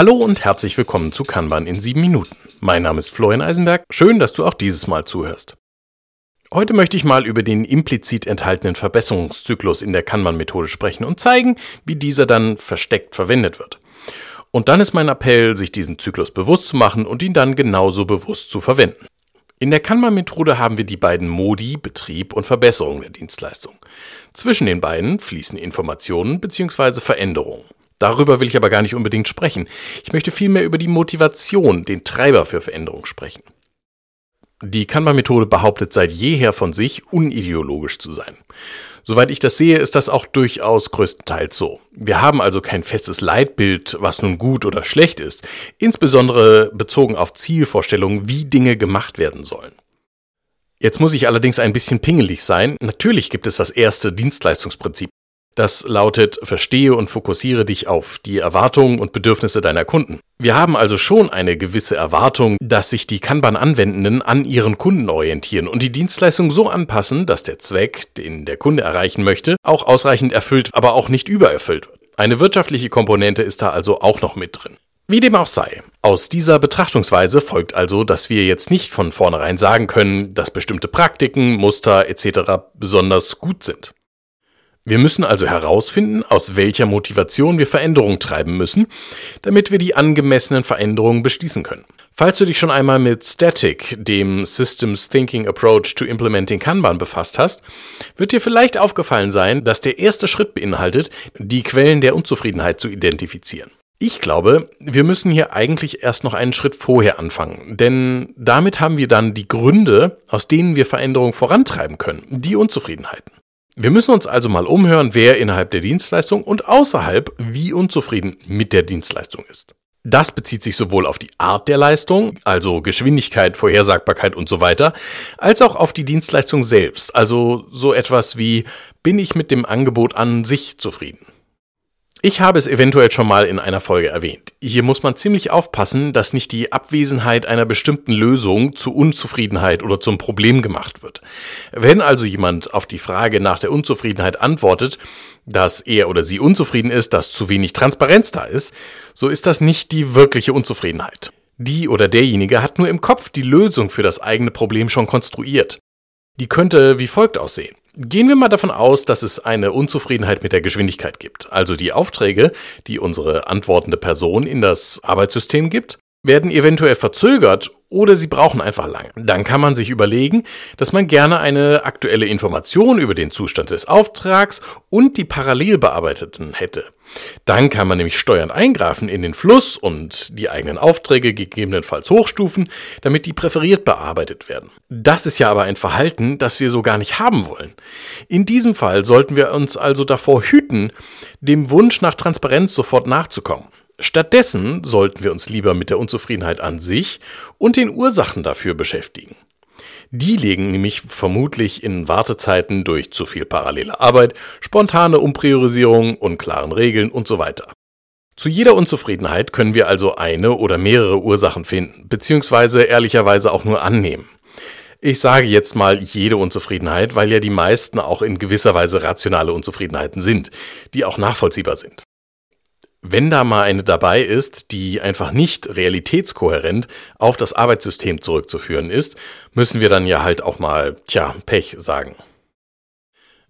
Hallo und herzlich willkommen zu Kanban in sieben Minuten. Mein Name ist Florian Eisenberg. Schön, dass du auch dieses Mal zuhörst. Heute möchte ich mal über den implizit enthaltenen Verbesserungszyklus in der Kanban-Methode sprechen und zeigen, wie dieser dann versteckt verwendet wird. Und dann ist mein Appell, sich diesen Zyklus bewusst zu machen und ihn dann genauso bewusst zu verwenden. In der Kanban-Methode haben wir die beiden Modi Betrieb und Verbesserung der Dienstleistung. Zwischen den beiden fließen Informationen bzw. Veränderungen. Darüber will ich aber gar nicht unbedingt sprechen. Ich möchte vielmehr über die Motivation, den Treiber für Veränderung sprechen. Die Kanban-Methode behauptet seit jeher von sich, unideologisch zu sein. Soweit ich das sehe, ist das auch durchaus größtenteils so. Wir haben also kein festes Leitbild, was nun gut oder schlecht ist, insbesondere bezogen auf Zielvorstellungen, wie Dinge gemacht werden sollen. Jetzt muss ich allerdings ein bisschen pingelig sein. Natürlich gibt es das erste Dienstleistungsprinzip. Das lautet, verstehe und fokussiere dich auf die Erwartungen und Bedürfnisse deiner Kunden. Wir haben also schon eine gewisse Erwartung, dass sich die Kanban-Anwendenden an ihren Kunden orientieren und die Dienstleistung so anpassen, dass der Zweck, den der Kunde erreichen möchte, auch ausreichend erfüllt, aber auch nicht übererfüllt wird. Eine wirtschaftliche Komponente ist da also auch noch mit drin. Wie dem auch sei. Aus dieser Betrachtungsweise folgt also, dass wir jetzt nicht von vornherein sagen können, dass bestimmte Praktiken, Muster etc. besonders gut sind. Wir müssen also herausfinden, aus welcher Motivation wir Veränderungen treiben müssen, damit wir die angemessenen Veränderungen beschließen können. Falls du dich schon einmal mit Static, dem Systems Thinking Approach to Implementing Kanban, befasst hast, wird dir vielleicht aufgefallen sein, dass der erste Schritt beinhaltet, die Quellen der Unzufriedenheit zu identifizieren. Ich glaube, wir müssen hier eigentlich erst noch einen Schritt vorher anfangen, denn damit haben wir dann die Gründe, aus denen wir Veränderungen vorantreiben können, die Unzufriedenheiten. Wir müssen uns also mal umhören, wer innerhalb der Dienstleistung und außerhalb wie unzufrieden mit der Dienstleistung ist. Das bezieht sich sowohl auf die Art der Leistung, also Geschwindigkeit, Vorhersagbarkeit und so weiter, als auch auf die Dienstleistung selbst, also so etwas wie bin ich mit dem Angebot an sich zufrieden. Ich habe es eventuell schon mal in einer Folge erwähnt. Hier muss man ziemlich aufpassen, dass nicht die Abwesenheit einer bestimmten Lösung zu Unzufriedenheit oder zum Problem gemacht wird. Wenn also jemand auf die Frage nach der Unzufriedenheit antwortet, dass er oder sie unzufrieden ist, dass zu wenig Transparenz da ist, so ist das nicht die wirkliche Unzufriedenheit. Die oder derjenige hat nur im Kopf die Lösung für das eigene Problem schon konstruiert. Die könnte wie folgt aussehen. Gehen wir mal davon aus, dass es eine Unzufriedenheit mit der Geschwindigkeit gibt. Also die Aufträge, die unsere antwortende Person in das Arbeitssystem gibt, werden eventuell verzögert oder sie brauchen einfach lange. Dann kann man sich überlegen, dass man gerne eine aktuelle Information über den Zustand des Auftrags und die parallel bearbeiteten hätte. Dann kann man nämlich steuernd eingreifen in den Fluss und die eigenen Aufträge gegebenenfalls hochstufen, damit die präferiert bearbeitet werden. Das ist ja aber ein Verhalten, das wir so gar nicht haben wollen. In diesem Fall sollten wir uns also davor hüten, dem Wunsch nach Transparenz sofort nachzukommen. Stattdessen sollten wir uns lieber mit der Unzufriedenheit an sich und den Ursachen dafür beschäftigen. Die liegen nämlich vermutlich in Wartezeiten durch zu viel parallele Arbeit, spontane Umpriorisierung, unklaren Regeln und so weiter. Zu jeder Unzufriedenheit können wir also eine oder mehrere Ursachen finden, beziehungsweise ehrlicherweise auch nur annehmen. Ich sage jetzt mal jede Unzufriedenheit, weil ja die meisten auch in gewisser Weise rationale Unzufriedenheiten sind, die auch nachvollziehbar sind. Wenn da mal eine dabei ist, die einfach nicht realitätskohärent auf das Arbeitssystem zurückzuführen ist, müssen wir dann ja halt auch mal, tja, Pech sagen.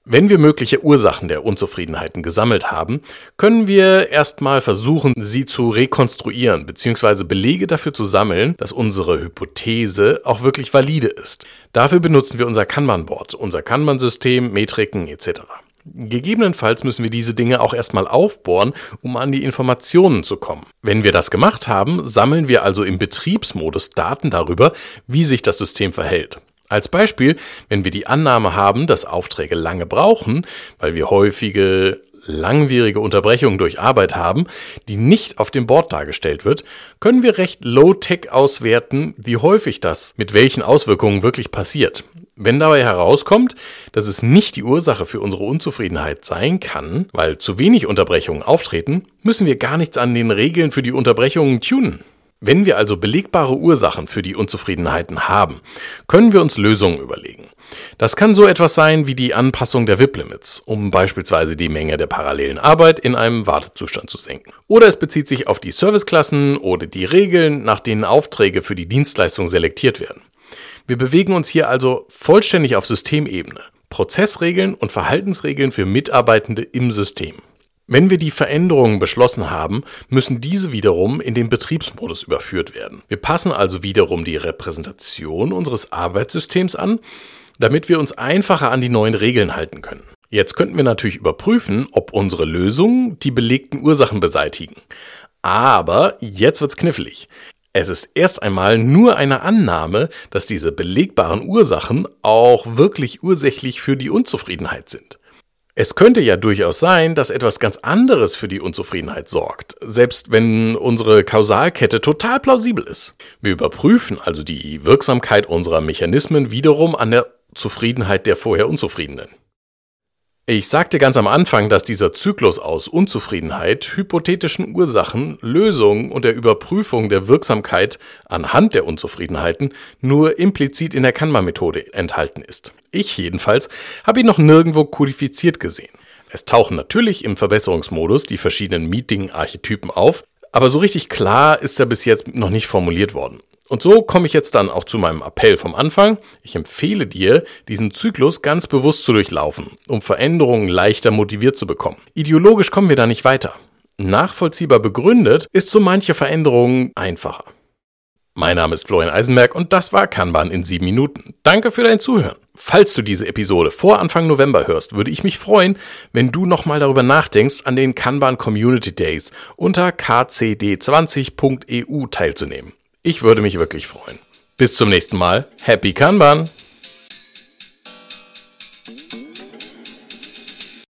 Wenn wir mögliche Ursachen der Unzufriedenheiten gesammelt haben, können wir erstmal versuchen, sie zu rekonstruieren bzw. Belege dafür zu sammeln, dass unsere Hypothese auch wirklich valide ist. Dafür benutzen wir unser Kanban-Board, unser Kanban-System, Metriken etc. Gegebenenfalls müssen wir diese Dinge auch erstmal aufbohren, um an die Informationen zu kommen. Wenn wir das gemacht haben, sammeln wir also im Betriebsmodus Daten darüber, wie sich das System verhält. Als Beispiel, wenn wir die Annahme haben, dass Aufträge lange brauchen, weil wir häufige langwierige Unterbrechungen durch Arbeit haben, die nicht auf dem Board dargestellt wird, können wir recht low-tech auswerten, wie häufig das mit welchen Auswirkungen wirklich passiert. Wenn dabei herauskommt, dass es nicht die Ursache für unsere Unzufriedenheit sein kann, weil zu wenig Unterbrechungen auftreten, müssen wir gar nichts an den Regeln für die Unterbrechungen tunen. Wenn wir also belegbare Ursachen für die Unzufriedenheiten haben, können wir uns Lösungen überlegen. Das kann so etwas sein wie die Anpassung der WIP-Limits, um beispielsweise die Menge der parallelen Arbeit in einem Wartezustand zu senken. Oder es bezieht sich auf die Serviceklassen oder die Regeln, nach denen Aufträge für die Dienstleistung selektiert werden. Wir bewegen uns hier also vollständig auf Systemebene. Prozessregeln und Verhaltensregeln für Mitarbeitende im System. Wenn wir die Veränderungen beschlossen haben, müssen diese wiederum in den Betriebsmodus überführt werden. Wir passen also wiederum die Repräsentation unseres Arbeitssystems an, damit wir uns einfacher an die neuen Regeln halten können. Jetzt könnten wir natürlich überprüfen, ob unsere Lösungen die belegten Ursachen beseitigen. Aber jetzt wird's knifflig. Es ist erst einmal nur eine Annahme, dass diese belegbaren Ursachen auch wirklich ursächlich für die Unzufriedenheit sind. Es könnte ja durchaus sein, dass etwas ganz anderes für die Unzufriedenheit sorgt, selbst wenn unsere Kausalkette total plausibel ist. Wir überprüfen also die Wirksamkeit unserer Mechanismen wiederum an der Zufriedenheit der vorher Unzufriedenen. Ich sagte ganz am Anfang, dass dieser Zyklus aus Unzufriedenheit, hypothetischen Ursachen, Lösungen und der Überprüfung der Wirksamkeit anhand der Unzufriedenheiten nur implizit in der Kanban-Methode enthalten ist. Ich jedenfalls habe ihn noch nirgendwo kodifiziert gesehen. Es tauchen natürlich im Verbesserungsmodus die verschiedenen Meeting-Archetypen auf, aber so richtig klar ist er bis jetzt noch nicht formuliert worden. Und so komme ich jetzt dann auch zu meinem Appell vom Anfang. Ich empfehle dir, diesen Zyklus ganz bewusst zu durchlaufen, um Veränderungen leichter motiviert zu bekommen. Ideologisch kommen wir da nicht weiter. Nachvollziehbar begründet ist so manche Veränderung einfacher. Mein Name ist Florian Eisenberg und das war Kanban in sieben Minuten. Danke für dein Zuhören. Falls du diese Episode vor Anfang November hörst, würde ich mich freuen, wenn du nochmal darüber nachdenkst, an den Kanban Community Days unter kcd20.eu teilzunehmen. Ich würde mich wirklich freuen. Bis zum nächsten Mal. Happy Kanban!